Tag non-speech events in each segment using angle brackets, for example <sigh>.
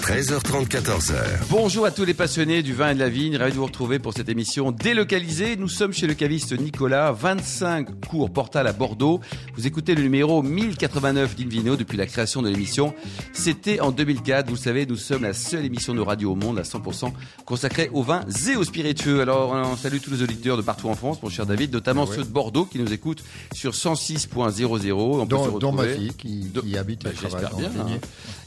13h30, 14h. Bonjour à tous les passionnés du vin et de la vigne, ravi de vous retrouver pour cette émission délocalisée. Nous sommes chez le caviste Nicolas, 25 cours Portal à Bordeaux. Vous écoutez le numéro 1089 d'Invino depuis la création de l'émission. C'était en 2004, vous le savez, nous sommes la seule émission de radio au monde à 100% consacrée au vin et aux spiritueux. Alors on salue tous les auditeurs de partout en France, mon cher David, notamment ceux de Bordeaux qui nous écoutent sur 106.00. On peut se Dont, dont ma fille qui, habite Bah, et travaille bien, hein.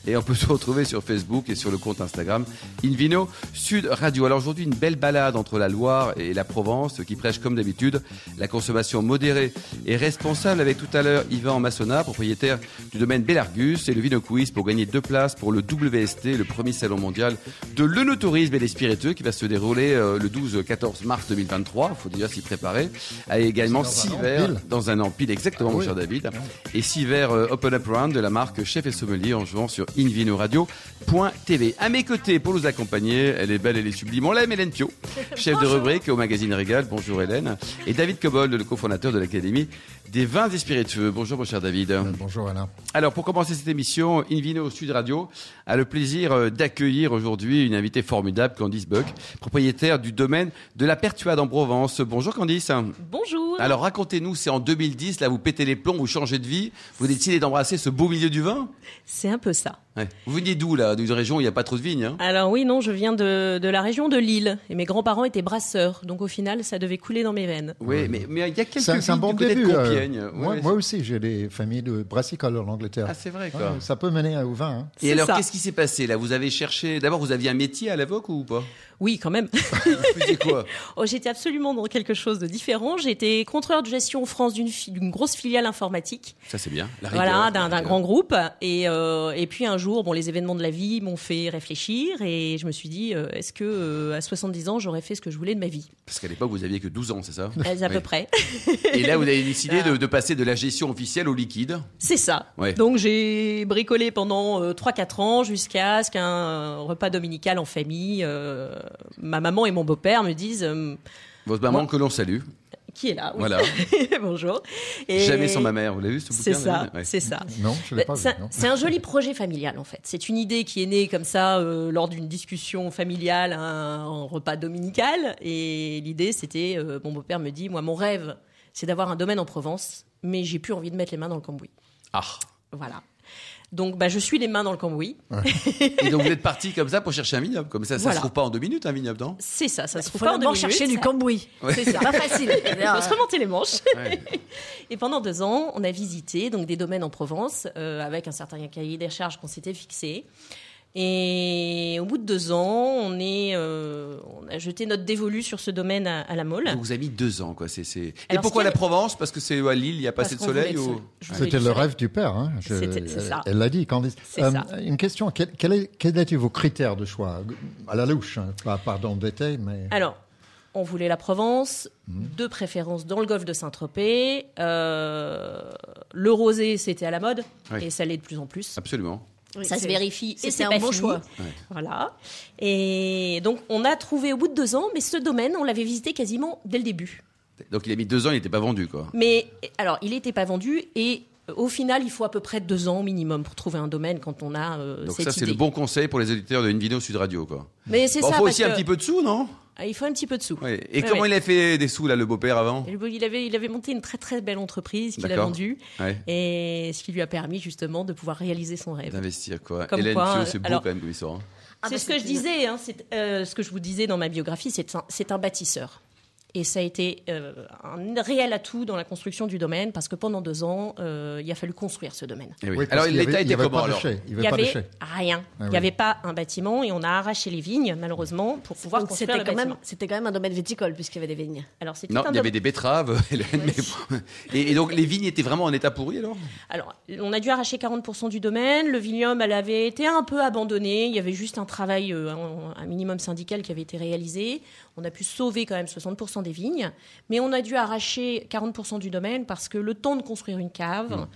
Et on peut se retrouver sur Facebook et sur le compte Instagram Invino Sud Radio. Alors aujourd'hui, une belle balade entre la Loire et la Provence qui prêche comme d'habitude la consommation modérée et responsable avec tout à l'heure Yvan Massona, propriétaire du domaine Bellargus et le Vino Quiz pour gagner deux places pour le WST, le premier salon mondial de l'œnotourisme et des spiritueux qui va se dérouler euh, le 12-14 mars 2023. Il faut déjà s'y préparer. Et également six verres dans un an pile, exactement, Ah mon oui. cher David. Et six verres euh, Open Up Round de la marque Chef et Sommelier en jouant sur invinoradio.tv. À mes côtés, pour nous accompagner, elle est belle, elle est sublime. On l'aime, Hélène Pio, <laughs> chef de rubrique au magazine Régal. Bonjour Hélène. Et David Cobold, le cofondateur de l'Académie des vins et spiritueux. Bonjour mon cher David. Euh, Bonjour Alain. Alors, pour commencer cette émission, Invino Sud Radio a le plaisir euh, d'accueillir aujourd'hui une invitée formidable, Candice Buck, propriétaire du domaine de la Pertuade en Provence. Bonjour Candice. Bonjour. Alors racontez-nous, c'est en 2010, là vous pétez les plombs, vous changez de vie, vous décidez d'embrasser ce beau milieu du vin? C'est un peu ça. Ouais. Vous veniez d'où là? D'une région où il n'y a pas trop de vignes hein Alors oui, non, je viens de, de la région de Lille et mes grands-parents étaient brasseurs, donc au final, ça devait couler dans mes veines. Oui, mais mais il y a quelques vignes un bon du côté début. de euh, Compiègne. moi, Ouais, moi aussi, j'ai des familles de brassicoles en Angleterre. Ah c'est vrai Ouais, quoi. ça peut mener au vin. hein. Et alors qu'est-ce qui s'est passé là? Vous avez cherché, d'abord vous aviez un métier à l'époque ou pas? Oui, quand même. <laughs> Vous faisiez quoi? <laughs> Oh, j'étais absolument dans quelque chose de différent. J'étais contrôleur de gestion en France d'une fi- d'une grosse filiale informatique, Ça c'est bien. La rigueur, voilà, d'un grand groupe. Et, euh, et puis un jour, bon, les événements de la vie m'ont fait réfléchir et je me suis dit, euh, est-ce que euh, à 70 ans, j'aurais fait ce que je voulais de ma vie? Parce qu'à l'époque vous aviez que 12 ans, c'est ça? À à Oui. peu près. Et là vous avez décidé de, de passer de la gestion officielle au liquide. C'est ça. Ouais. Donc j'ai bricolé pendant euh, 3-4 ans jusqu'à ce qu'un euh, repas dominical en famille, euh, ma maman et mon beau-père me disent euh, Votre maman Moi- que l'on salue. Qui est là. oui. Voilà. <laughs> Bonjour. Et Jamais sans ma mère. Vous l'avez vu ce bouquin C'est ça, Ouais. c'est ça. Non, je ne l'ai pas C'est vu. c'est un joli projet familial en fait. C'est une idée qui est née comme ça euh, lors d'une discussion familiale, un, un repas dominical. Et l'idée c'était, euh, mon beau-père me dit, moi mon rêve c'est d'avoir un domaine en Provence, mais j'ai plus envie de mettre les mains dans le cambouis. Ah. Voilà. Donc bah, je suis les mains dans le cambouis. Et donc vous êtes parti comme ça pour chercher un vignoble. Comme ça, ça Voilà. se trouve pas en deux minutes un vignoble, non? C'est ça, ça se trouve pas en deux minutes. chercher du cambouis. C'est ça. Pas facile. <laughs> Il faut se remonter les manches. Ouais. <laughs> Et pendant deux ans, on a visité donc des domaines en Provence euh, avec un certain cahier des charges qu'on s'était fixé. Et au bout de deux ans, on, est, euh, on a jeté notre dévolu sur ce domaine à, à la Mole. Donc vous avez mis deux ans, quoi. C'est, c'est... Et Alors, pourquoi ce la a- Provence? Parce que c'est à Lille, il n'y a pas assez de soleil ou... C'était le rêve du père. Hein. Je- C'était- c'est ça. Elle l'a dit, Candice. Ça. Une question. Quel, quel est, quels étaient vos critères de choix? À la louche, hein. pas pardon d'été, mais. Alors, on voulait la Provence, de préférence dans le golfe de Saint-Tropez. Euh, le rosé, c'était à la mode, Oui. et ça l'est de plus en plus. Absolument. Oui, Ça se vérifie et c'est un pas bon fini. choix. Voilà. Et donc, on a trouvé au bout de deux ans, mais ce domaine, on l'avait visité quasiment dès le début. Donc il a mis deux ans, il n'était pas vendu, quoi. Mais alors, il n'était pas vendu et au final, il faut à peu près deux ans minimum pour trouver un domaine quand on a euh, Donc cette ça, c'est le bon conseil pour les auditeurs de Invino Sud Radio, quoi. Mais c'est Bon, ça. faut parce aussi un petit peu de sous, non? Ah, Il faut un petit peu de sous. Ouais. Et Ouais, comment ouais. il a fait des sous, là, le beau-père, avant? Il avait, il avait monté une très très belle entreprise qu'il a vendue Ouais. et ce qui lui a permis justement de pouvoir réaliser son rêve. D'investir, quoi. Comme Hélène c'est beau, alors- quand même, comme histoire. hein. Ah c'est bah, ce que je disais, hein, c'est euh, ce que je vous disais dans ma biographie, c'est un, c'est un bâtisseur. Et ça a été euh, un réel atout dans la construction du domaine parce que pendant deux ans, euh, il a fallu construire ce domaine. Eh oui. Oui, parce Alors, l'état il était comment, alors n'y avait rien. Ah Il n'y oui. avait pas un bâtiment et on a arraché les vignes, malheureusement, pour pouvoir Donc, construire C'était le quand, bâtiment. même, c'était quand même un domaine viticole puisqu'il y avait des vignes. Alors, c'était Non, un il y dom- avait des betteraves, <laughs> et, et donc les vignes étaient vraiment en état pourri alors? Alors, on a dû arracher 40% du domaine. Le vignoble, elle avait été un peu abandonné. Il y avait juste un travail, euh, un, un minimum syndical qui avait été réalisé. On a pu sauver quand même 60% des vignes. Mais on a dû arracher 40% du domaine parce que le temps de construire une cave, Mmh.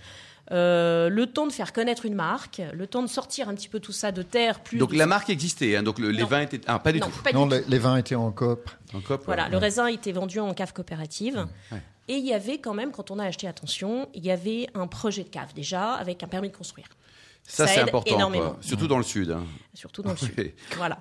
euh, le temps de faire connaître une marque, le temps de sortir un petit peu tout ça de terre, plus Donc de- la marque existait, hein, donc le- les Non. vins étaient... Ah, pas du non, tout. pas Non, du les, tout. les vins étaient en coop. En coop, Voilà, ouais. le raisin était vendu en cave coopérative. Ouais. Et il y avait quand même, quand on a acheté Attention, il y avait un projet de cave déjà avec un permis de construire. Ça, Ça c'est important, énormément. quoi. surtout dans le sud. hein. surtout dans le sud. <laughs> Voilà.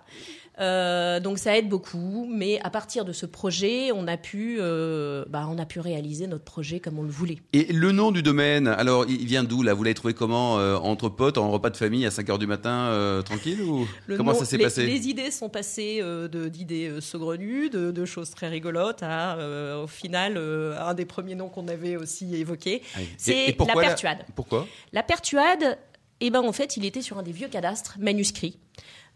Euh, donc ça aide beaucoup, mais à partir de ce projet, on a pu, euh, bah, on a pu réaliser notre projet comme on le voulait. Et le nom du domaine, alors il vient d'où là? Vous l'avez trouvé comment euh, Entre potes, en repas de famille à 5h du matin, tranquille ou Le Comment nom- ça s'est passé? Les idées sont passées d'idées saugrenues, de, de choses très rigolotes, à au final un des premiers noms qu'on avait aussi évoqué. C'est la pertuade. Pourquoi? La pertuade, eh ben, en fait, il était sur un des vieux cadastres manuscrits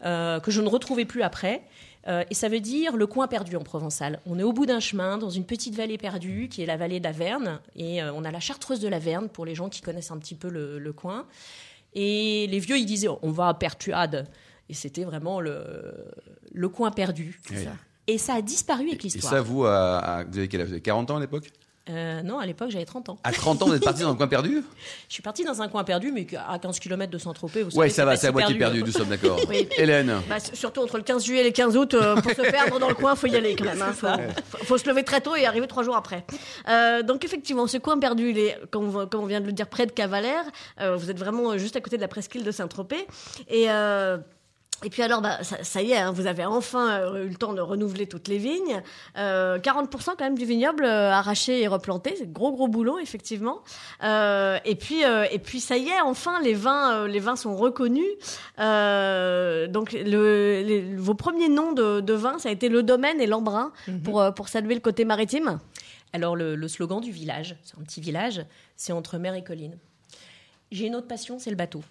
euh, que je ne retrouvais plus après. Euh, et ça veut dire le coin perdu en provençal. On est au bout d'un chemin, dans une petite vallée perdue, qui est la vallée d'Averne. Et euh, on a la chartreuse de l'Averne, pour les gens qui connaissent un petit peu le, le coin. Et les vieux, ils disaient, on va à Pertuade. Et c'était vraiment le, le coin perdu. Oui. Et ça a disparu avec Et l'histoire. ça, vous, à, à- vous avez quel âge? Vous avez 40 ans à l'époque? Euh, non, à l'époque, j'avais 30 ans. À 30 ans, vous êtes parti dans un coin perdu? <laughs> Je suis partie dans un coin perdu, mais à 15 km de Saint-Tropez. vous Ouais, savez, ça va, c'est à moitié perdu, nous sommes d'accord. <laughs> Oui. Hélène Bah, surtout entre le 15 juillet et le 15 août, euh, pour se perdre dans le coin, faut y aller quand même. hein. Faut, faut- faut se lever très tôt et arriver trois jours après. Euh, donc effectivement, ce coin perdu, il est, comme, on- comme on vient de le dire, près de Cavalère. Euh, vous êtes vraiment juste à côté de la presqu'île de Saint-Tropez. Et euh, et puis alors, bah, ça, ça y est, hein, vous avez enfin euh, eu le temps de renouveler toutes les vignes. Euh, 40% quand même du vignoble euh, arraché et replanté, c'est gros gros boulot effectivement. Euh, et puis euh, et puis ça y est, enfin les vins euh, les vins sont reconnus. Euh, donc le, les- vos premiers noms de, de vins, ça a été le domaine et l'embrun pour euh, pour saluer le côté maritime. Alors le, le slogan du village, c'est un petit village, c'est entre mer et colline. J'ai une autre passion, c'est le bateau.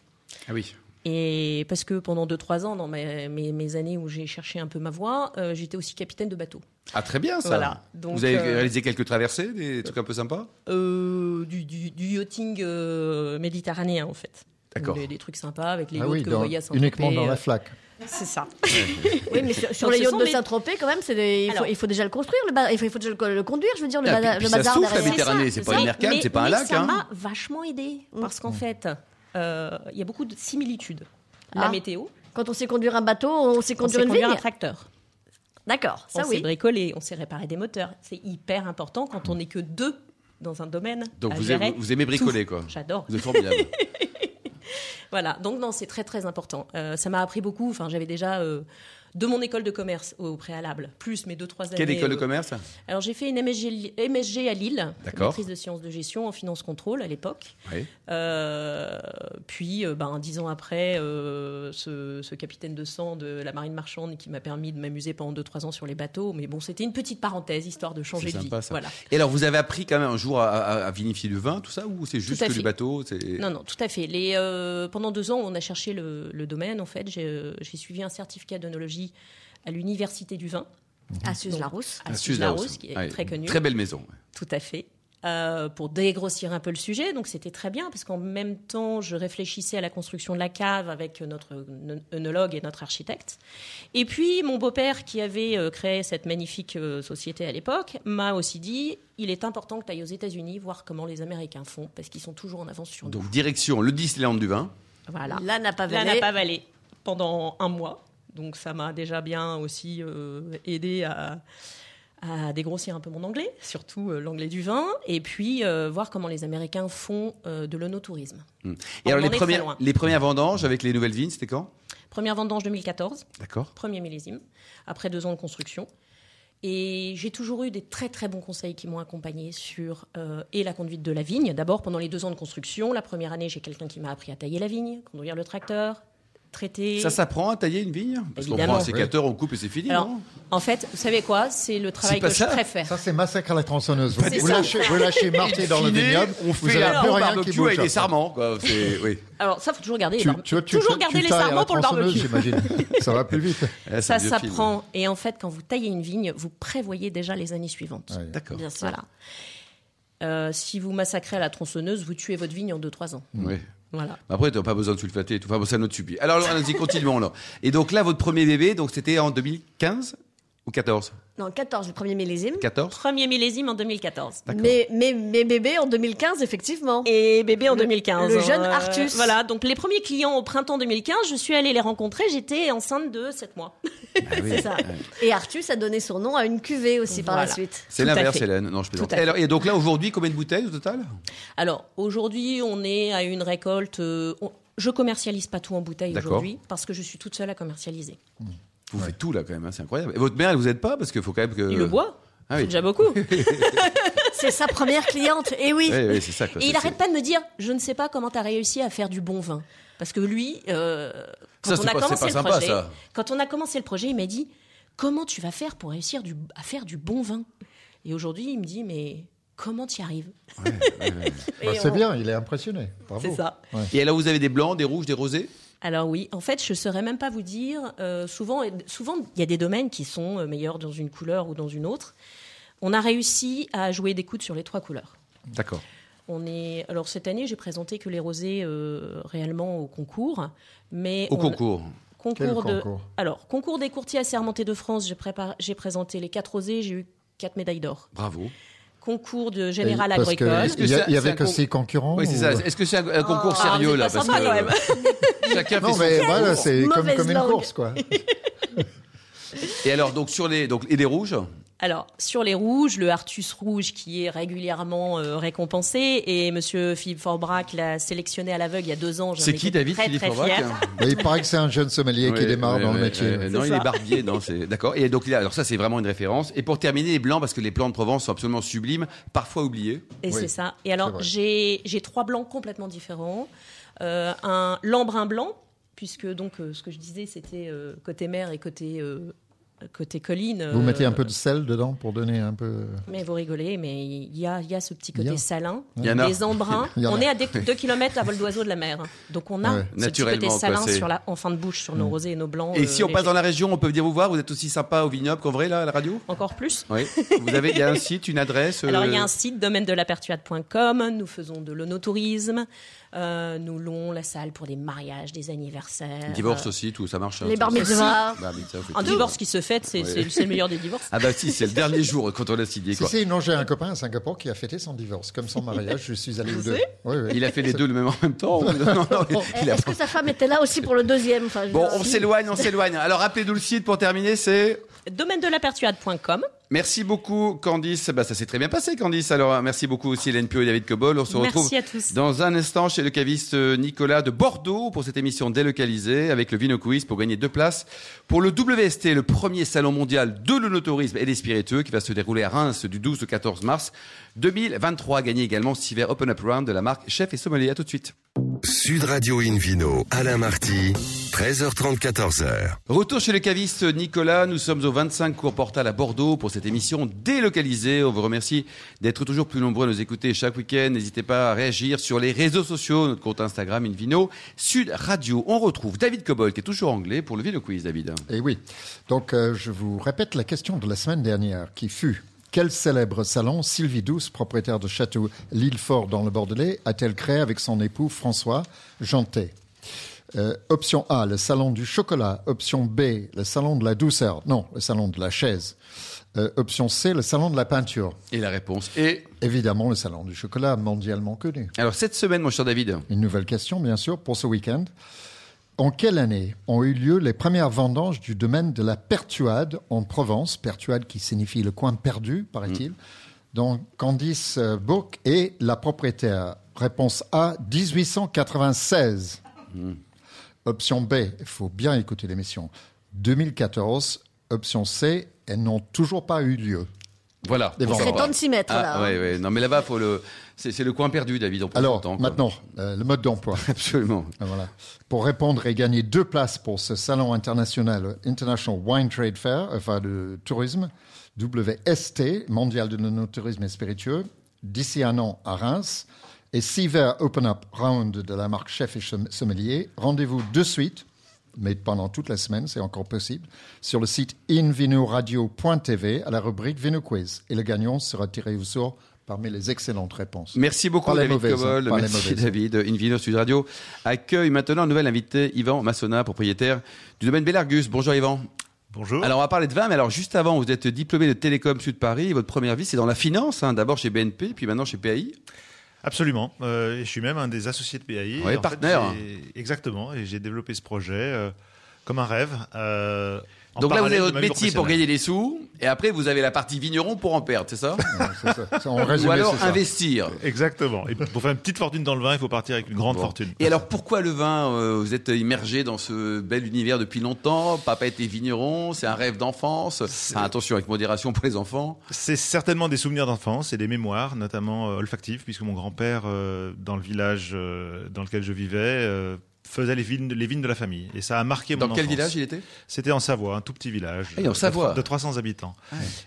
Ah oui. Et parce que pendant 2-3 ans, dans mes, mes- mes années où j'ai cherché un peu ma voie, euh, j'étais aussi capitaine de bateau. Ah, très bien ça. Voilà. Donc, vous avez euh, réalisé quelques traversées, des trucs un peu sympas Euh, du, du- du yachting euh, méditerranéen en fait. D'accord. Des, des trucs sympas avec les Ah yachts oui, que vous voyez à Saint-Tropez. uniquement dans la flaque. C'est ça. <laughs> Oui, mais sur, les yachts de Saint-Tropez, quand même, des- il, faut, Alors- il faut déjà le construire, le ba- il, faut, il faut déjà le, le conduire, je veux dire, le, Ah, puis- le puis ça bazar souffle, la. Méditerranée, c'est pas une mercade, Mais- c'est pas un lac, Ça hein. m'a vachement aidé parce qu'en fait, euh, il y a beaucoup de similitudes. La Ah. météo, Quand on sait conduire un bateau, on sait on conduire sait une conduire vigne. un tracteur. D'accord, ça on sait oui. bricoler, on sait réparer des moteurs. C'est hyper important quand on n'est que deux dans un domaine. Donc à vous gérer aimez, vous aimez bricoler, tout. quoi. J'adore. Vous êtes formidable. <laughs> Voilà, donc non, c'est très très important. Euh, ça m'a appris beaucoup. Enfin, j'avais déjà euh, de mon école de commerce au préalable, plus mes deux trois années. Quelle école de commerce Alors j'ai fait une MSG, MSG à Lille, maîtrise de sciences de gestion en finance contrôle à l'époque. Oui. Euh, puis, euh, ben, dix ans après, euh, ce, ce capitaine de sang de la marine marchande qui m'a permis de m'amuser pendant 2-3 ans sur les bateaux. Mais bon, c'était une petite parenthèse, histoire de changer de sympa, vie. ça. Voilà. Et alors, vous avez appris quand même un jour à, à- à vinifier du vin, tout ça, ou c'est juste que du fait. bateau c'est- Non, non, tout à fait. Les, euh, pendant deux ans, on a cherché le, le domaine. En fait, j'ai suivi un certificat d'œnologie à l'université du vin, À Suze-Larousse. à Suze-Larousse, Suze-Larousse. qui est très connue. Très belle maison. Tout à fait. Euh, pour dégrossir un peu le sujet, donc c'était très bien parce qu'en même temps, je réfléchissais à la construction de la cave avec notre œnologue et notre architecte. Et puis, mon beau-père, qui avait euh, créé cette magnifique euh, société à l'époque, m'a aussi dit il est important que tu ailles aux États-Unis voir comment les Américains font parce qu'ils sont toujours en avance sur nous. Donc, direction le Disneyland du vin. Voilà. Là n'a pas Là, valé. n'a pas valé pendant un mois. Donc ça m'a déjà bien aussi euh, aidé à, à dégrossir un peu mon anglais, surtout euh, l'anglais du vin, et puis euh, voir comment les Américains font euh, de l'onotourisme. Et On alors, les premières, les premières vendanges avec les nouvelles vignes, c'était quand? Première vendange 2014, D'accord. premier millésime, après deux ans de construction. Et j'ai toujours eu des très très bons conseils qui m'ont accompagné sur et la conduite de la vigne. D'abord pendant les deux ans de construction, la première année j'ai quelqu'un qui m'a appris à tailler la vigne, conduire le tracteur, traiter. Ça s'apprend à tailler une vigne? Parce qu'on Évidemment. prend un sécateur, on coupe et c'est fini, Alors, non? en fait, vous savez quoi? C'est le travail que ça. je préfère. Ça, c'est massacre à la tronçonneuse. Vous, vous lâchez, vous lâchez Marty dans le vignoble, on vous fait n'avez un plus rien qui bouge. avec des sarments, quoi. C'est- <laughs> Oui. Alors ça, faut toujours garder. les Tu, bar- tu vois, tu, toujours tu garder les sarments pour le tronçonneuse, barbecue. j'imagine. <laughs> Ça va plus vite. C'est Ça s'apprend. Et en fait, quand vous taillez une vigne, vous prévoyez déjà les années suivantes. D'accord. Bien sûr. Voilà. Euh, si vous massacrez à la tronçonneuse, vous tuez votre vigne en 2-3 ans. Oui. Voilà. Après, tu n'as pas besoin de sulfater et tout. Enfin, bon, c'est un autre subit. Alors, <laughs> alors, allons-y, continuons. là. Et donc là, votre premier bébé, donc c'était en 2015 ou 14 Non, 14, le premier millésime. 14 Premier millésime en 2014. D'accord. Mais, mais, mais bébé en 2015, effectivement. Et bébé en Le- 2015. le jeune Euh, Artus. Voilà, donc les premiers clients au printemps 2015, je suis allée les rencontrer, j'étais enceinte de 7 mois. <laughs> Ah oui. C'est ça. Et Artus a donné son nom à une cuvée aussi par la suite. C'est l'inverse. Hélène. Non, je plaisante. Alors, et donc là, aujourd'hui, combien de bouteilles au total? Alors aujourd'hui, on est à une récolte. euh, on- je commercialise pas tout en bouteille aujourd'hui parce que je suis toute seule à commercialiser. Vous faites tout là quand même, hein, c'est incroyable. Et votre mère, elle vous aide pas parce qu'il faut quand même que. Il le boit. Ah oui. déjà beaucoup. <laughs> C'est sa première cliente. Et oui. Oui, oui, c'est ça. Quoi. Et il C'est- arrête pas de me dire, je ne sais pas comment tu as réussi à faire du bon vin. Parce que lui, euh, quand, Ça, on a pas- commencé le sympa, projet, ça. quand on a commencé le projet, il m'a dit, comment tu vas faire pour réussir du, à faire du bon vin? Et aujourd'hui, il me dit, mais comment tu y arrives? Ouais, ouais, ouais. <laughs> Et Bah, c'est on- bien, il est impressionné. C'est ça. Et alors, vous avez des blancs, des rouges, des rosés? Alors oui, en fait, je ne saurais même pas vous dire. euh, souvent, souvent, il y a des domaines qui sont euh, meilleurs dans une couleur ou dans une autre. On a réussi à jouer des coudes sur les trois couleurs. D'accord. On est alors cette année, j'ai présenté que les rosés euh, réellement au concours, mais Au on- concours. Quel concours de concours alors concours des courtiers assermentés de France. J'ai préparé, j'ai présenté les quatre rosés, j'ai eu quatre médailles d'or. Bravo. Concours de général agricole. Est-ce que Il y, c'est- a- il y c'est avait un que six concurrents Oui, c'est ou- ça. Est-ce que c'est un, un concours Ah, sérieux là pas parce sympa, que quand même. chacun fait Non, son mais concours. voilà, c'est comme, comme une course, quoi. <laughs> Et alors, donc sur les donc et les rouges Alors, sur les rouges, le Artus rouge qui est régulièrement euh, récompensé et Monsieur Philippe Forbrac l'a sélectionné à l'aveugle il y a deux ans. C'est qui David très, Philippe très fière. Mais il paraît que c'est un jeune sommelier qui démarre ouais, dans le métier. Non, il est barbier, non, c'est d'accord. Et donc alors ça c'est vraiment une référence. Et pour terminer les blancs parce que les plants de Provence sont absolument sublimes, parfois oubliés. Et Oui, c'est ça. Et alors, j'ai j'ai trois blancs complètement différents. Euh, un lambrin blanc, puisque donc euh, ce que je disais, c'était euh, côté mer et côté, euh, côté colline. Vous euh, mettez un peu de sel dedans pour donner un peu. Mais vous rigolez, mais il y a, il y a ce petit côté a. salin. Il y en a. Les embruns. <laughs> On a. est à 2 km à vol d'oiseau de la mer. Donc on a Ouais. ce petit côté salin sur la, en fin de bouche sur nos rosés et nos blancs. Et euh, si on passe dans la région, on peut venir vous voir. Vous êtes aussi sympa au vignoble qu'en vrai là à la radio? Encore plus Oui. Vous avez il y a un site, une adresse. <laughs> Alors, il y a euh, un site, domaine de la pertuade.com. Nous faisons de l'onotourisme. Euh, nous louons la salle pour des mariages, des anniversaires. Divorce aussi, tout ça marche. hein, Les bar ça. mitzvahs. Un divorce qui se fête, c'est Ouais. le meilleur des divorces. Ah bah si, c'est le dernier jour quand on a signé Si, quoi. si, non, j'ai un copain à Singapour qui a fêté son divorce. Comme son mariage, je suis allé aux deux. Oui, oui. Il a fait les deux le même en même temps. <laughs> Non, non, il a Est-ce que sa femme était là aussi pour le deuxième? Enfin, Bon, on s'éloigne, on s'éloigne. Alors rappelez-nous le site pour terminer, c'est Domaine de la pertuade.com. Merci beaucoup Candice. Bah, ça s'est très bien passé Candice. Alors merci beaucoup aussi Hélène Pio et David Cobol. On se retrouve Merci à tous. dans un instant chez le caviste euh, Nicolas de Bordeaux pour cette émission délocalisée avec le Vino Quiz pour gagner deux places pour le WST, le premier salon mondial de l'onotourisme et des spiritueux qui va se dérouler à Reims du 12 au 14 mars 2023. Gagner également six verres Open Up Round de la marque Chef et Sommelier. À tout de suite. Sud Radio Invino, Alain Marty, 13h30, 14h. Retour chez le caviste Nicolas. Nous sommes au 25 cours Portal à Bordeaux pour cette émission délocalisée. On vous remercie d'être toujours plus nombreux à nous écouter chaque week-end. N'hésitez pas à réagir sur les réseaux sociaux, notre compte Instagram Invino, Sud Radio. On retrouve David Cobol qui est toujours anglais pour le Vino Quiz, David. Et oui. Donc, euh, je vous répète la question de la semaine dernière qui fut quel célèbre salon Sylvie Douce, propriétaire de château Lillefort dans le Bordelais, a-t-elle créé avec son époux François Jantet? Euh, Option A, le salon du chocolat. Option B, le salon de la douceur. Non, le salon de la chaise. Euh, option C, le salon de la peinture. Et la réponse est... Évidemment, le salon du chocolat mondialement connu. Alors cette semaine, mon cher David, Une nouvelle question, bien sûr, pour ce week-end. En quelle année ont eu lieu les premières vendanges du domaine de la Pertuade en Provence? Pertuade qui signifie le coin perdu, paraît-il. Donc Candice euh, Bourque est la propriétaire. Réponse A, 1896. Option B, il faut bien écouter l'émission. 2014. Option C, elles n'ont toujours pas eu lieu. voilà. Des on vendanges. saura. C'est temps de s'y mettre, là. Ah, ouais, ouais. Non, mais là-bas, faut le... c'est le coin perdu, David. On Alors, temps, maintenant, euh, le mode d'emploi. <laughs> Absolument. Ah, Voilà. Pour répondre et gagner deux places pour ce salon international, International Wine Trade Fair, enfin de tourisme, WST, Mondial de l'Onotourisme et Spiritueux, d'ici un an à Reims, et six verres Open Up Round de la marque Chef et Som- Sommelier. Rendez-vous de suite, mais pendant toute la semaine, c'est encore possible, sur le site invinoradio.tv à la rubrique Vino Quiz. Et le gagnant sera tiré au sort parmi les excellentes réponses. Merci beaucoup, David mauvaises, Cobol. hein, les Merci. David. Invino Sud Radio accueille maintenant un nouvel invité, Yvan Massona, propriétaire du domaine Bellargus. Bonjour, Yvan. Bonjour. Alors, on va parler de vin, mais alors, juste avant, vous êtes diplômé de Télécom Sud Paris. Votre première vie, c'est dans la finance, hein, d'abord chez BNP, puis maintenant chez PAI. Absolument. Euh, je suis même un des associés de PAI. Fait, partenaire. exactement. Et j'ai développé ce projet euh, Comme un rêve. euh, en Donc là, vous avez votre métier pour gagner des sous, et après, vous avez la partie vigneron pour en perdre, c'est ça Ouais, c'est ça. C'est- En résumé, Ou alors ça. investir. Exactement. Et pour faire une petite fortune dans le vin, il faut partir avec une grande Bon. fortune. Et alors, pourquoi le vin euh, Vous êtes immergé dans ce bel univers depuis longtemps? Papa était vigneron, c'est un rêve d'enfance. Ah, attention, avec modération pour les enfants. C'est certainement des souvenirs d'enfance et des mémoires, notamment euh, olfactives, puisque mon grand-père, euh, dans le village euh, dans lequel je vivais, euh, faisait les vignes, les vignes de la famille. Et ça a marqué Dans mon quel enfance. village il était? C'était en Savoie, un tout petit village. Ah, et en de- Savoie. De 300 habitants.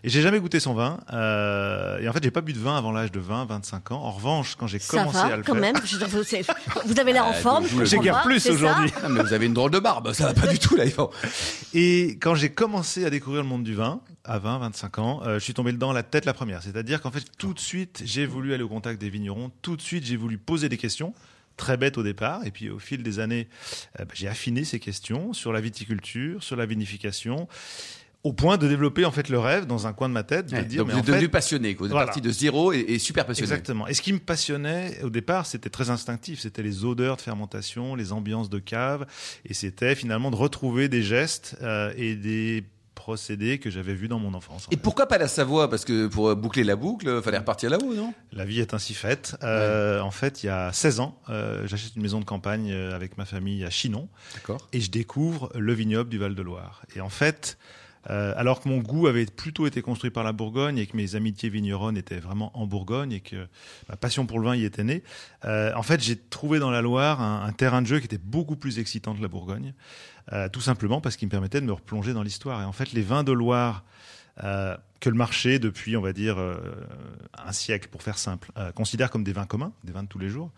Et j'ai jamais goûté son vin. euh, et en fait, j'ai pas bu de vin avant l'âge de 20, 25 ans. En revanche, quand j'ai commencé va, à le quand faire. même. Vous, avez l'air en Ah, forme. j'ai guère pas, plus aujourd'hui. <laughs> Ah, mais vous avez une drôle de barbe, ça va pas du tout là. Yvan. Et quand j'ai commencé à découvrir le monde du vin, à 20, 25 ans, euh, je suis tombé dedans la tête la première. C'est-à-dire qu'en fait, tout de suite, j'ai voulu aller au contact des vignerons. Tout de suite, j'ai voulu poser des questions. Très bêtes au départ. Et puis, au fil des années, euh, bah, j'ai affiné ces questions sur la viticulture, sur la vinification, au point de développer en fait le rêve dans un coin de ma tête, de Ouais, dire donc mais vous êtes devenu fait, passionné. quoi. Vous êtes Voilà. parti de zéro et, et super passionné. Exactement. Et ce qui me passionnait au départ, c'était très instinctif. C'était les odeurs de fermentation, les ambiances de cave, et c'était finalement de retrouver des gestes euh, et des procédés que j'avais vus dans mon enfance. en Et pourquoi pas la Savoie? Parce que pour boucler la boucle, fallait repartir là-haut, non? La vie est ainsi faite. Euh, En fait, il y a 16 ans, euh, j'achète une maison de campagne euh, avec ma famille à Chinon D'accord. et je découvre le vignoble du Val-de-Loire. Et en fait, euh, alors que mon goût avait plutôt été construit par la Bourgogne et que mes amitiés vigneronnes étaient vraiment en Bourgogne et que ma passion pour le vin y était née, euh, en fait, j'ai trouvé dans la Loire un, terrain de jeu qui était beaucoup plus excitant que la Bourgogne, euh, tout simplement parce qu'il me permettait de me replonger dans l'histoire. Et en fait, les vins de Loire euh, que le marché, depuis, on va dire, euh, un siècle, pour faire simple, euh, considère comme des vins communs, des vins de tous les jours.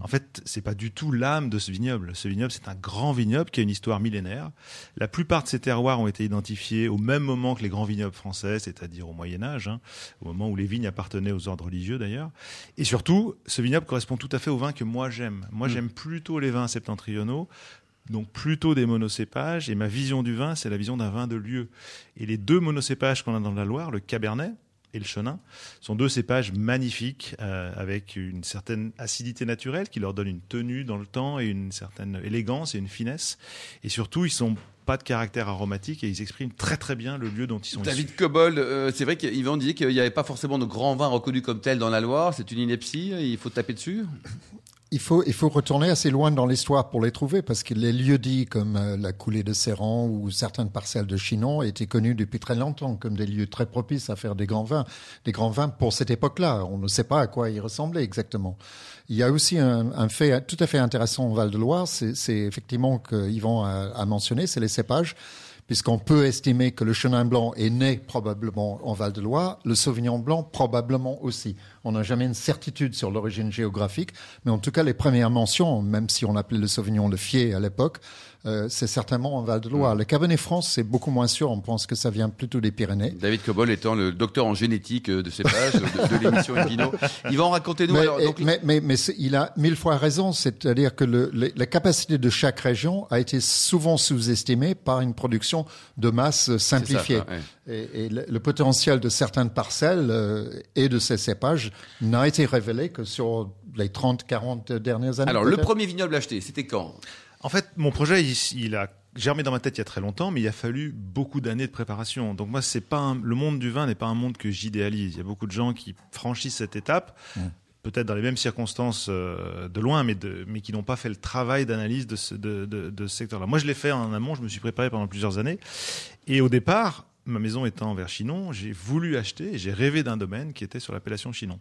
En fait, c'est pas du tout l'âme de ce vignoble. Ce vignoble, c'est un grand vignoble qui a une histoire millénaire. La plupart de ces terroirs ont été identifiés au même moment que les grands vignobles français, c'est-à-dire au Moyen Âge, hein, au moment où les vignes appartenaient aux ordres religieux d'ailleurs. Et surtout, ce vignoble correspond tout à fait aux vins que moi j'aime. Moi, j'aime plutôt les vins septentrionaux. Donc plutôt des monocépages, et ma vision du vin, c'est la vision d'un vin de lieu. Et les deux monocépages qu'on a dans la Loire, le Cabernet et le Chenin, sont deux cépages magnifiques, euh, avec une certaine acidité naturelle qui leur donne une tenue dans le temps et une certaine élégance et une finesse. Et surtout, ils sont pas de caractère aromatique et ils expriment très très bien le lieu dont ils sont issus. David Cobold, euh, c'est vrai qu'Yvan disait qu'il n'y avait pas forcément de grands vins reconnus comme tels dans la Loire. C'est une ineptie, il faut taper dessus. Il faut, il faut retourner assez loin dans l'histoire pour les trouver, parce que les lieux dits comme euh, la coulée de Serran ou certaines parcelles de Chinon étaient connus depuis très longtemps comme des lieux très propices à faire des grands vins. Des grands vins pour cette époque-là. On ne sait pas à quoi ils ressemblaient exactement. Il y a aussi un, un fait tout à fait intéressant au Val-de-Loire, c'est effectivement que Yvan a, a mentionné, c'est les cépages puisqu'on peut estimer que le chenin blanc est né probablement en Val-de-Loire, le sauvignon blanc probablement aussi. On n'a jamais une certitude sur l'origine géographique, mais en tout cas les premières mentions, même si on appelait le sauvignon le fier à l'époque, euh, c'est certainement en Val-de-Loire. Le Cabernet France, c'est beaucoup moins sûr, on pense que ça vient plutôt des Pyrénées. David Cobold étant le docteur en génétique euh, de cépage de, de <laughs> l'émission Invino. Yvan, racontez-nous. Mais, alors, et- donc, mais, mais, mais il a mille fois raison, c'est-à-dire que le, le- la capacité de chaque région a été souvent sous-estimée par une production de masse ça, simplifiée. ouais. Et, et le, le potentiel de certaines parcelles euh, et de ces cépages n'a été révélé que sur les 30-40 dernières années. Alors, le premier vignoble acheté, c'était quand? En fait, mon projet, il, il a germé dans ma tête il y a très longtemps, mais il a fallu beaucoup d'années de préparation. Donc moi, c'est pas un- le monde du vin n'est pas un monde que j'idéalise. Il y a beaucoup de gens qui franchissent cette étape. Peut-être dans les mêmes circonstances euh, de loin, mais, de, mais qui n'ont pas fait le travail d'analyse de ce, de, de- de ce secteur-là. Moi, je l'ai fait en amont, je me suis préparé pendant plusieurs années. Et au départ, ma maison étant vers Chinon, j'ai voulu acheter, et j'ai rêvé d'un domaine qui était sur l'appellation Chinon.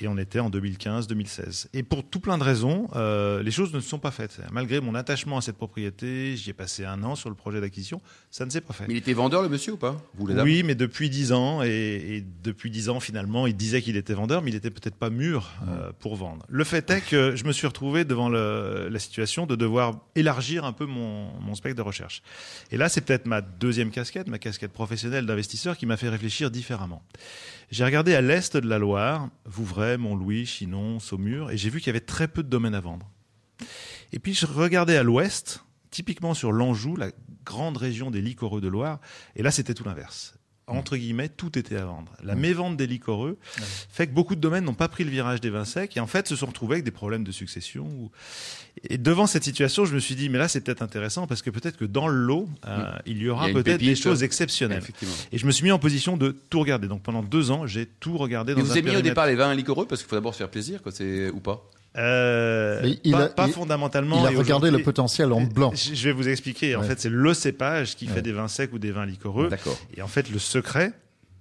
Et on était en 2015-2016. Et pour tout plein de raisons, euh, les choses ne se sont pas faites. Malgré mon attachement à cette propriété, j'y ai passé un an sur le projet d'acquisition, ça ne s'est pas fait. Mais il était vendeur, le monsieur, ou pas Vous, Oui, mais depuis dix ans, et, et depuis dix ans, finalement, il disait qu'il était vendeur, mais il était peut-être pas mûr euh, pour vendre. Le fait est que je me suis retrouvé devant le- la situation de devoir élargir un peu mon, mon spectre de recherche. Et là, c'est peut-être ma deuxième casquette, ma casquette professionnelle d'investisseur, qui m'a fait réfléchir différemment. J'ai regardé à l'est de la Loire, Vouvray, Montlouis, Chinon, Saumur, et j'ai vu qu'il y avait très peu de domaines à vendre. Et puis je regardais à l'ouest, typiquement sur l'Anjou, la grande région des liquoreux de Loire, et là c'était tout l'inverse. Entre guillemets, tout était à vendre. La mévente des liquoreux fait que beaucoup de domaines n'ont pas pris le virage des vins secs et en fait se sont retrouvés avec des problèmes de succession. ou- Et devant cette situation, je me suis dit, mais là c'est peut-être intéressant parce que peut-être que dans le lot, euh, il y Il y aura peut-être des choses exceptionnelles. Effectivement. Et je me suis mis en position de tout regarder. Donc pendant deux ans, j'ai tout regardé Et dans vous un avez mis au départ les vins liquoreux parce qu'il faut d'abord se faire plaisir, quoi, ou pas? Euh, il pas, a- pas il- fondamentalement. Il a regardé le potentiel en blanc. Je je vais vous expliquer. En Ouais. fait, c'est le cépage qui Ouais. fait des vins secs ou des vins liquoreux. D'accord. Et en fait, le secret,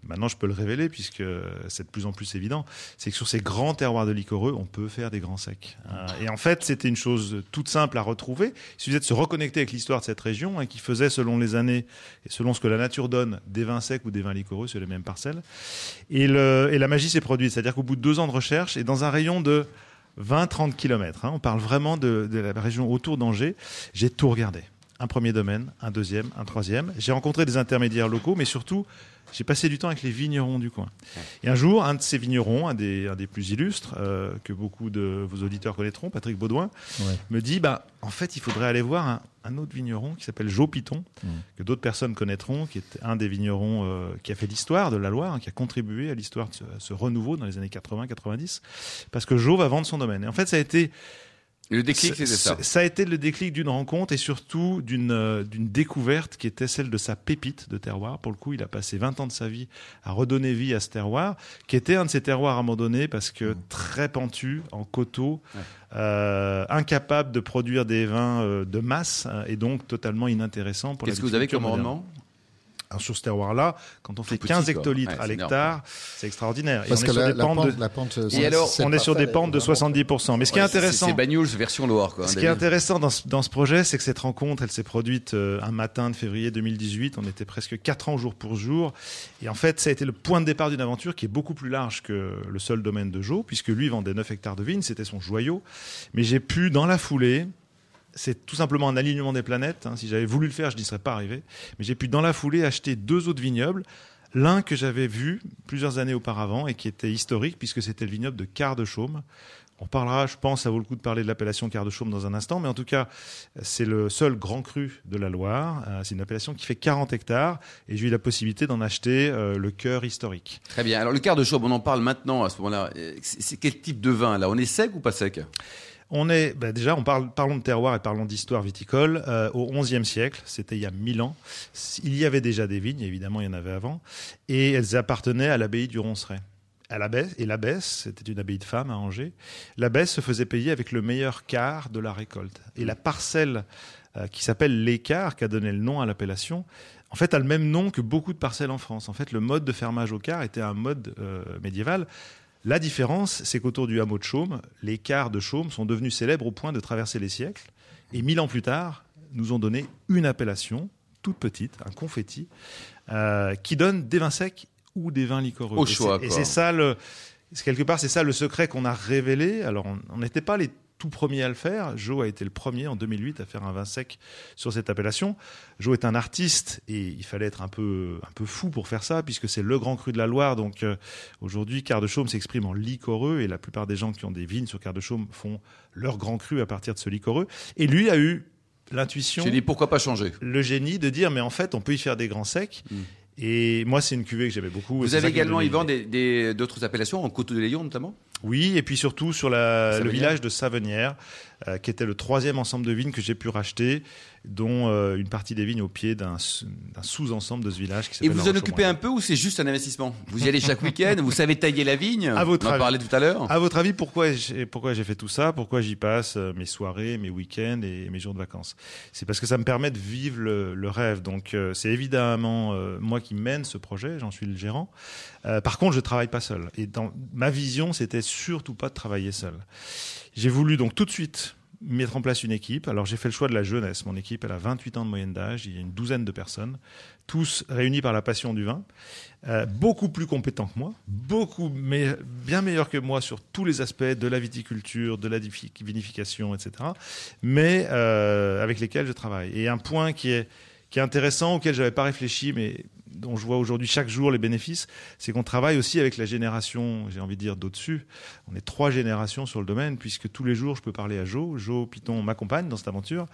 maintenant je peux le révéler puisque c'est de plus en plus évident, c'est que sur ces grands terroirs de liquoreux, on peut faire des grands secs. Euh, et en fait, c'était une chose toute simple à retrouver. Il suffisait de se reconnecter avec l'histoire de cette région hein, qui faisait, selon les années et selon ce que la nature donne, des vins secs ou des vins liquoreux sur les mêmes parcelles. Et, le, et la magie s'est produite. C'est-à-dire qu'au bout de deux ans de recherche et dans un rayon de 20-30 km, on parle vraiment de, de la région autour d'Angers, j'ai tout regardé. Un premier domaine, un deuxième, un troisième. J'ai rencontré des intermédiaires locaux, mais surtout, j'ai passé du temps avec les vignerons du coin. Et un jour, un de ces vignerons, un des, un des plus illustres, euh, que beaucoup de vos auditeurs connaîtront, Patrick Baudouin, Ouais. me dit bah, en fait, il faudrait aller voir un, un autre vigneron qui s'appelle Jo Piton, Mm. que d'autres personnes connaîtront, qui est un des vignerons euh, qui a fait l'histoire de la Loire, hein, qui a contribué à l'histoire de ce, ce renouveau dans les années 80-90, parce que Jo va vendre son domaine. Et en fait, ça a été Et Le déclic, c'était ça. ça a été le déclic d'une rencontre et surtout d'une euh, d'une découverte qui était celle de sa pépite de terroir. Pour le coup, il a passé 20 ans de sa vie à redonner vie à ce terroir, qui était un de ces terroirs abandonnés parce que très pentu, en coteaux, Ouais. euh, incapable de produire des vins euh, de masse euh, et donc totalement inintéressant pour Qu'est-ce que vous avez comme rendement? Sur ce terroir-là, quand on fait petit, 15 quoi. hectolitres Ouais, à l'hectare, c'est extraordinaire. Et Parce on est que sur la, des la pentes pente, de- la pente, Et alors, c'est on est sur des pentes de vraiment. 70%. Mais ce qui est intéressant, C'est Bagnols version Loire, quoi. hein, ce qui est intéressant dans ce, dans ce projet, c'est que cette rencontre, elle s'est produite euh, un matin de février 2018. On était presque quatre ans jour pour jour. Et en fait, ça a été le point de départ d'une aventure qui est beaucoup plus large que le seul domaine de Jo, puisque lui vendait 9 hectares de vignes, c'était son joyau. Mais j'ai pu, dans la foulée, c'est tout simplement un alignement des planètes. hein. Si j'avais voulu le faire, je n'y serais pas arrivé. Mais j'ai pu, dans la foulée, acheter deux autres vignobles. L'un que j'avais vu plusieurs années auparavant et qui était historique, puisque c'était le vignoble de Quart de Chaume. On parlera, je pense, ça vaut le coup de parler de l'appellation Quart de Chaume dans un instant, mais en tout cas, c'est le seul grand cru de la Loire. Euh, C'est une appellation qui fait 40 hectares et j'ai eu la possibilité d'en acheter euh, le cœur historique. Très bien. Alors, le quart de chaume, on en parle maintenant à ce moment-là. Euh, C'est c'est quel type de vin, là? On est sec ou pas sec? On est, bah, déjà, on parle, parlons de terroir et parlons d'histoire viticole. Euh, au XIe siècle, c'était il y a 1000 ans, il y avait déjà des vignes, évidemment, il y en avait avant, et elles appartenaient à l'abbaye du Ronceret. À l'abbesse, et l'abbesse, c'était une abbaye de femmes à Angers, l'abbesse se faisait payer avec le meilleur quart de la récolte. Et la parcelle euh, qui s'appelle l'écart, qui a donné le nom à l'appellation, en fait, a le même nom que beaucoup de parcelles en France. En fait, le mode de fermage au quart était un mode euh, médiéval. La différence, c'est qu'autour du hameau de Chaume, les quarts de Chaume sont devenus célèbres au point de traverser les siècles. Et mille ans plus tard, nous ont donné une appellation, toute petite, un confetti, euh, qui donne des vins secs ou des vins liquoreux. Au Et choix, c'est- Et c'est ça, le, quelque part, c'est ça le secret qu'on a révélé. Alors, on n'était pas les tout premiers à le faire. Joe a été le premier en 2008 à faire un vin sec sur cette appellation. Joe est un artiste et il fallait être un peu, un peu fou pour faire ça puisque c'est le grand cru de la Loire. Donc euh, aujourd'hui, Quart de Chaume s'exprime en liquoreux et la plupart des gens qui ont des vignes sur Quart de Chaume font leur grand cru à partir de ce liquoreux. Et lui a eu l'intuition, J'ai dit pourquoi pas changer? le génie de dire mais en fait on peut y faire des grands secs. Mm. Et moi, c'est une cuvée que j'aimais beaucoup. Vous avez également, Yvan, d'autres appellations, en Côte de Léon notamment? Oui, et puis surtout sur la- le village de Savenière, euh, qui était le troisième ensemble de vignes que j'ai pu racheter, dont euh, une partie des vignes au pied d'un sous-ensemble de ce village qui Et vous en occupez un peu ou c'est juste un investissement? Vous y allez chaque week-end, vous savez tailler la vigne? À votre On en avis. parlait tout à l'heure. À votre avis, pourquoi j'ai pourquoi j'ai fait tout ça? Pourquoi j'y passe euh, mes soirées, mes week-ends et mes jours de vacances? C'est parce que ça me permet de vivre le, le rêve. Donc, euh, c'est évidemment euh, moi qui mène ce projet, j'en suis le gérant. Euh, par contre, je travaille pas seul. Et dans ma vision, c'était surtout pas de travailler seul. J'ai voulu donc tout de suite mettre en place une équipe. Alors j'ai fait le choix de la jeunesse. Mon équipe, elle a 28 ans de moyenne d'âge. Il y a une douzaine de personnes, tous réunis par la passion du vin, Euh, beaucoup plus compétents que moi, beaucoup mais bien meilleurs que moi sur tous les aspects de la viticulture, de la vinification, etc. Mais euh, avec lesquels je travaille. Et un point qui est qui est intéressant, auquel j'avais pas réfléchi, mais dont je vois aujourd'hui chaque jour les bénéfices, c'est qu'on travaille aussi avec la génération, j'ai envie de dire, d'au-dessus. On est trois générations sur le domaine, puisque tous les jours, je peux parler à Joe. Joe Python m'accompagne dans cette aventure.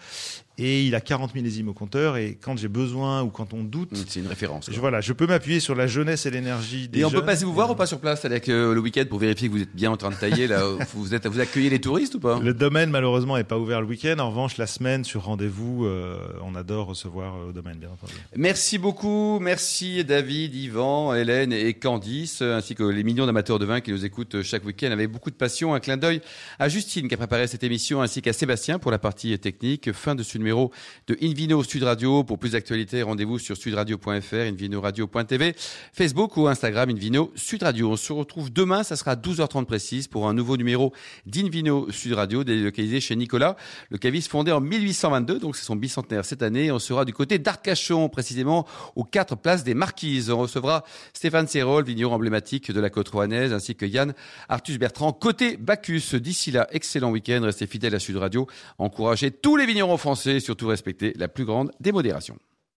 Et il a 40 millésimes au compteur. Et quand j'ai besoin ou quand on doute, Mmh, C'est une référence. je, voilà, je peux m'appuyer sur la jeunesse et l'énergie des Et on peut jeunes. passer vous voir ou pas sur place avec euh, le week-end pour vérifier que vous êtes bien en train de tailler là <laughs> Vous êtes vous accueillez les touristes ou pas? Le domaine, malheureusement, n'est pas ouvert le week-end. En revanche, la semaine, sur rendez-vous, euh, on adore recevoir euh, au domaine, bien entendu. Merci beaucoup, merci David, Yvan, Hélène et Candice, ainsi que les millions d'amateurs de vin qui nous écoutent chaque week-end avec beaucoup de passion. Un clin d'œil à Justine qui a préparé cette émission, ainsi qu'à Sébastien pour la partie technique. Fin de ce numéro de Invino Sud Radio. Pour plus d'actualités, rendez-vous sur sudradio.fr, invinoradio.tv, Facebook ou Instagram Invino Sud Radio. On se retrouve demain, ça sera 12h30 précise pour un nouveau numéro d'Invino Sud Radio, délocalisé chez Nicolas, le caviste fondé en 1822, donc c'est son bicentenaire cette année. On sera du côté d'Arcachon, précisément aux quatre places des Marquises. On recevra Stéphane Serrol, vigneron emblématique de la côte rouennaise, ainsi que Yann Arthus Bertrand, côté Bacchus. D'ici là, excellent week-end, restez fidèles à Sud Radio, encouragez tous les vignerons français surtout respectez la plus grande démodération.